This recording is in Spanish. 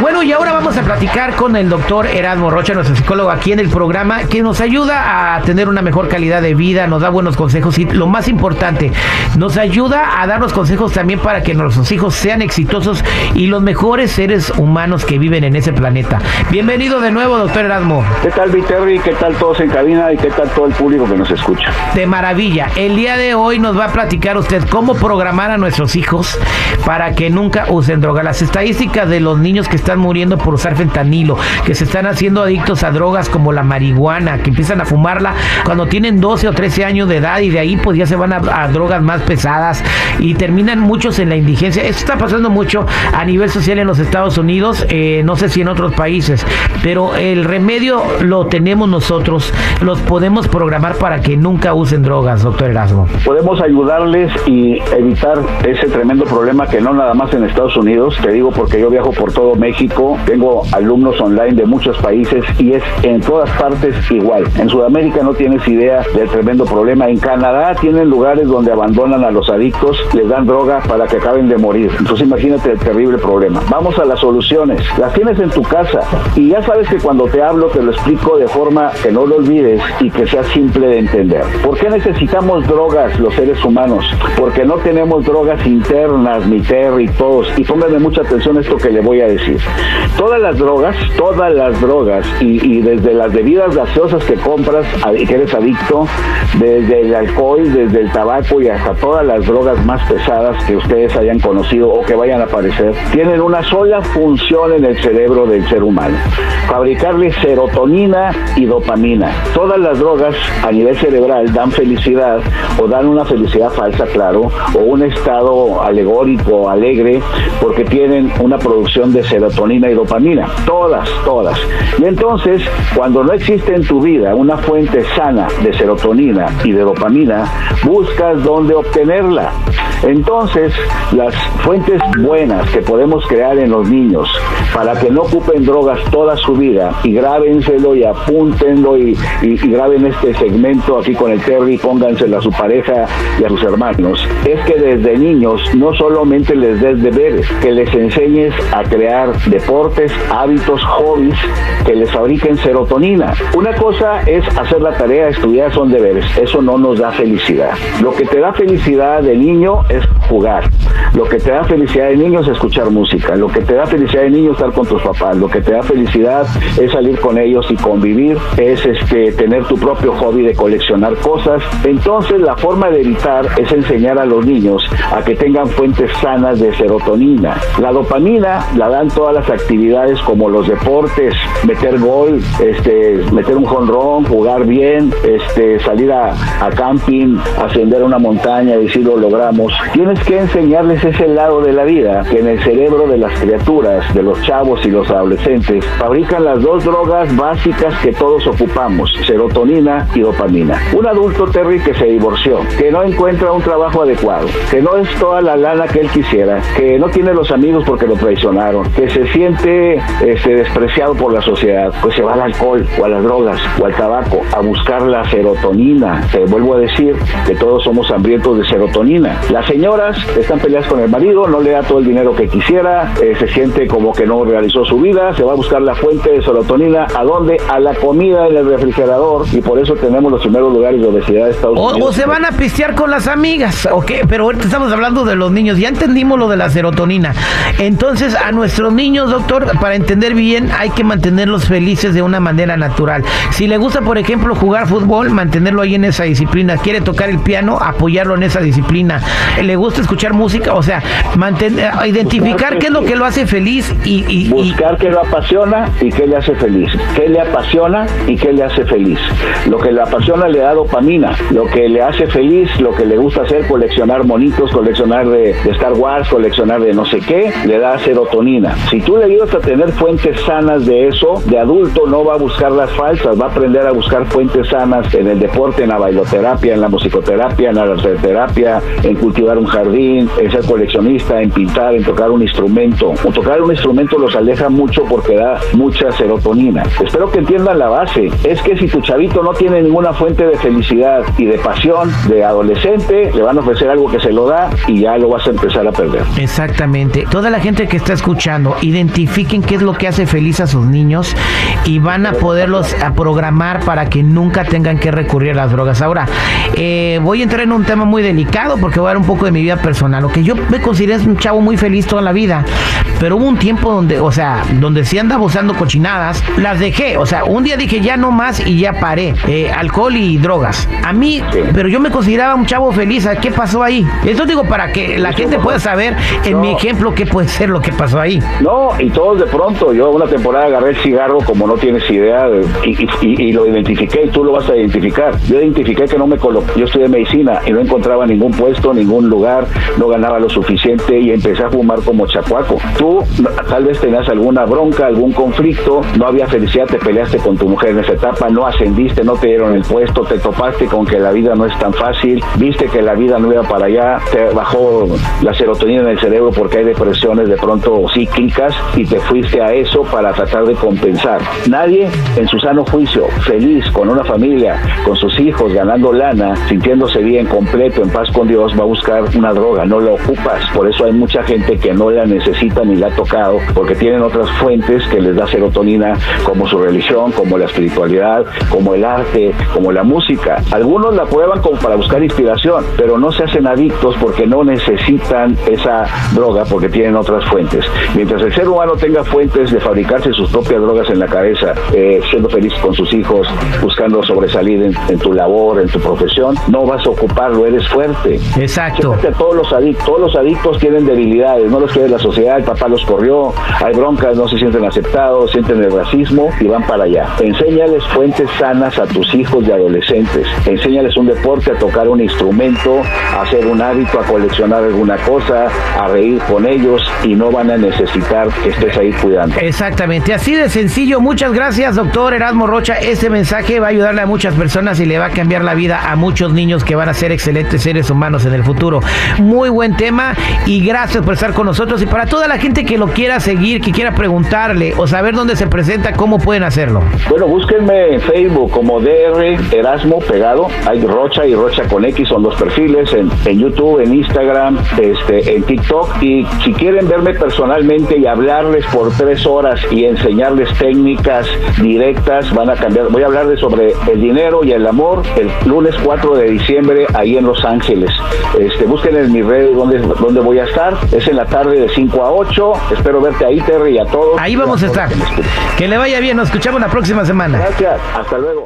Bueno, y ahora vamos a platicar con el doctor Erasmo Rocha, nuestro psicólogo aquí en el programa, que nos ayuda a tener una mejor calidad de vida, nos da buenos consejos y lo más importante, nos ayuda a darnos consejos también para que nuestros hijos sean exitosos y los mejores seres humanos que viven en ese planeta. Bienvenido de nuevo, doctor Erasmo. ¿Qué tal, Viterri? ¿Qué tal todos en cabina? ¿Y qué tal todo el público que nos escucha? De maravilla. El día de hoy nos va a platicar usted cómo programar a nuestros hijos para que nunca usen droga. Las estadísticas de los niños que están muriendo por usar fentanilo, que se están haciendo adictos a drogas como la marihuana, que empiezan a fumarla cuando tienen 12 o 13 años de edad y de ahí pues ya se van a, drogas más pesadas y terminan muchos en la indigencia. Esto está pasando mucho a nivel social en los Estados Unidos, eh, no sé si en otros países, pero el remedio lo tenemos nosotros, los podemos programar para que nunca usen drogas, doctor Erasmo. Podemos ayudarles y evitar ese tremendo problema que no nada más en Estados Unidos, te digo porque yo viajo por todo México, tengo alumnos online de muchos países y es en todas partes igual. En Sudamérica no tienes idea del tremendo problema. En Canadá tienen lugares donde abandonan a los adictos, les dan droga para que acaben de morir. Entonces imagínate el terrible problema. Vamos a las soluciones. Las tienes en tu casa y ya sabes que cuando te hablo te lo explico de forma que no lo olvides y que sea simple de entender. ¿Por qué necesitamos drogas los seres humanos? Porque no tenemos drogas internas, ni terry, todos. Y pónganme mucha atención a esto que le voy a decir. Todas las drogas, todas las drogas, y, desde las bebidas gaseosas que compras y que eres adicto, desde el alcohol, desde el tabaco y hasta todas las drogas más pesadas que ustedes hayan conocido o que vayan a aparecer, tienen una sola función en el cerebro del ser humano, fabricarle serotonina y dopamina. Todas las drogas a nivel cerebral dan felicidad o dan una felicidad falsa, claro, o un estado alegórico, alegre, porque tienen una producción de serotonina y dopamina. Todas, todas. Y entonces, cuando no existe en tu vida una fuente sana de serotonina y de dopamina, buscas dónde obtenerla. Entonces, las fuentes buenas que podemos crear en los niños para que no ocupen drogas toda su vida y grábenselo y apúntenlo y, graben este segmento aquí con el Terry, pónganselo a su pareja y a sus hermanos, es que desde niños no solamente les des deberes, que les enseñes a crear deportes, hábitos, hobbies que les fabriquen serotonina. Una cosa es hacer la tarea, estudiar son deberes, eso no nos da felicidad. Lo que te da felicidad de niño es jugar. Lo que te da felicidad de niño es escuchar música. Lo que te da felicidad de niño es estar con tus papás. Lo que te da felicidad es salir con ellos y convivir. Es este tener tu propio hobby de coleccionar cosas. Entonces la forma de evitar es enseñar a los niños a que tengan fuentes sanas de serotonina. La dopamina la dan todas las actividades como los deportes, meter gol, este, meter un jonrón, jugar bien, este, salir a, a camping, ascender a una montaña y decir lo logramos. Tienes que enseñarles ese lado de la vida que en el cerebro de las criaturas, de los chavos y los adolescentes, fabrican las dos drogas básicas que todos ocupamos, serotonina y dopamina. Un adulto Terry que se divorció, que no encuentra un trabajo adecuado, que no es toda la lana que él quisiera, que no tiene los amigos porque lo traicionaron, que se siente este, despreciado por la sociedad, pues se va al alcohol o a las drogas o al tabaco a buscar la serotonina. Te vuelvo a decir que todos somos hambrientos de serotonina. Las señoras están peleadas con el marido, no le da todo el dinero que quisiera, eh, se siente como que no realizó su vida, se va a buscar la fuente de serotonina, ¿a dónde? A la comida en el refrigerador y por eso tenemos los primeros lugares de obesidad de Estados o, Unidos. O se van a pistear con las amigas, ¿ok? Pero ahorita estamos hablando de los niños, ya entendimos lo de la serotonina. Entonces, a nuestros niños, doctor, para entender bien, hay que mantenerlos felices de una manera natural. Si le gusta, por ejemplo, jugar fútbol, mantenerlo ahí en esa disciplina. Quiere tocar el piano, apoyarlo en esa disciplina. Le gusta escuchar música, o sea, mantener, identificar qué es lo que lo hace feliz y, buscar qué lo apasiona y qué le hace feliz. Qué le apasiona y qué le hace feliz. Lo que le apasiona le da dopamina. Lo que le hace feliz, lo que le gusta hacer, coleccionar monitos, coleccionar de, Star Wars, coleccionar de no sé qué, le da serotonina. Si tú le ayudas a tener fuentes sanas de eso, de adulto no va a buscar las falsas, va a aprender a buscar fuentes sanas en el deporte, en la bailoterapia, en la musicoterapia, en la terapia, en cultivar un jardín, en ser coleccionista, en pintar, en tocar un instrumento. O tocar un instrumento los aleja mucho porque da mucha serotonina. Espero que entiendan la base. Es que si tu chavito no tiene ninguna fuente de felicidad y de pasión de adolescente, le van a ofrecer algo que se lo da y ya lo vas a empezar a perder. Exactamente. Toda la gente que está escuchando identifiquen qué es lo que hace feliz a sus niños y van a poderlos a programar para que nunca tengan que recurrir a las drogas. Ahora, eh, voy a entrar en un tema muy delicado porque voy a dar un poco de mi vida personal. Lo que yo me considero es un chavo muy feliz toda la vida, pero hubo un tiempo donde, o sea, donde sí andaba usando cochinadas, las dejé. O sea, un día dije ya no más y ya paré. Eh, alcohol y drogas. A mí, pero yo me consideraba un chavo feliz. ¿Qué pasó ahí? Esto digo para que la gente pueda saber en mi ejemplo qué puede ser lo que pasó ahí. No, y todos de pronto, yo una temporada agarré el cigarro como no tienes idea y, lo identifiqué y tú lo vas a identificar. Yo identifiqué que no me coloqué, yo estudié medicina y no encontraba ningún puesto, ningún lugar, no ganaba lo suficiente y empecé a fumar como chacuaco. Tú tal vez tenías alguna bronca, algún conflicto, no había felicidad, te peleaste con tu mujer en esa etapa, no ascendiste, no te dieron el puesto, te topaste con que la vida no es tan fácil, viste que la vida no iba para allá, te bajó la serotonina en el cerebro porque hay depresiones de pronto cíclicas y te fuiste a eso para tratar de compensar. Nadie en su sano juicio, feliz, con una familia, con sus hijos, ganando lana, sintiéndose bien, completo, en paz con Dios, va a buscar una droga, no la ocupas. Por eso hay mucha gente que no la necesita ni la ha tocado, porque tienen otras fuentes que les da serotonina, como su religión, como la espiritualidad, como el arte, como la música. Algunos la prueban como para buscar inspiración, pero no se hacen adictos porque no necesitan esa droga porque tienen otras fuentes. Mientras el ser humano tenga fuentes de fabricarse sus propias drogas en la cabeza, eh, siendo feliz con sus hijos, buscando sobresalir en, tu labor, en tu profesión, no vas a ocuparlo, eres fuerte. Exacto. todos los adictos, todos los adictos tienen debilidades, no los quiere la sociedad, el papá los corrió, hay broncas, no se sienten aceptados, sienten el racismo y van para allá. Enséñales fuentes sanas a tus hijos y adolescentes. Enséñales un deporte, a tocar un instrumento, a hacer un hábito, a coleccionar alguna cosa, a reír con ellos y no van a necesitar que estés ahí cuidando. Exactamente, así de sencillo. Muchas gracias, doctor Erasmo Rocha. Este mensaje va a ayudarle a muchas personas y le va a cambiar la vida a muchos niños que van a ser excelentes seres humanos en el futuro. Muy buen tema y gracias por estar con nosotros. Y para toda la gente que lo quiera seguir, que quiera preguntarle o saber dónde se presenta, ¿cómo pueden hacerlo? Bueno, búsquenme en Facebook como DR Erasmo pegado. Hay Rocha y Rocha con X, son dos perfiles en, en YouTube, en Instagram, este, en TikTok. Y si quieren verme personalmente y hablarles por tres horas y enseñarles técnicas directas, van a cambiar. Voy a hablarles sobre el dinero y el amor el lunes 4 de diciembre ahí en Los Ángeles. Este, busquen en mi red donde, donde voy a estar. Es en la tarde de 5 a 8. Espero verte ahí, Terry, y a todos. Ahí vamos a estar. Que le vaya bien. Nos escuchamos la próxima semana. Gracias. Hasta luego.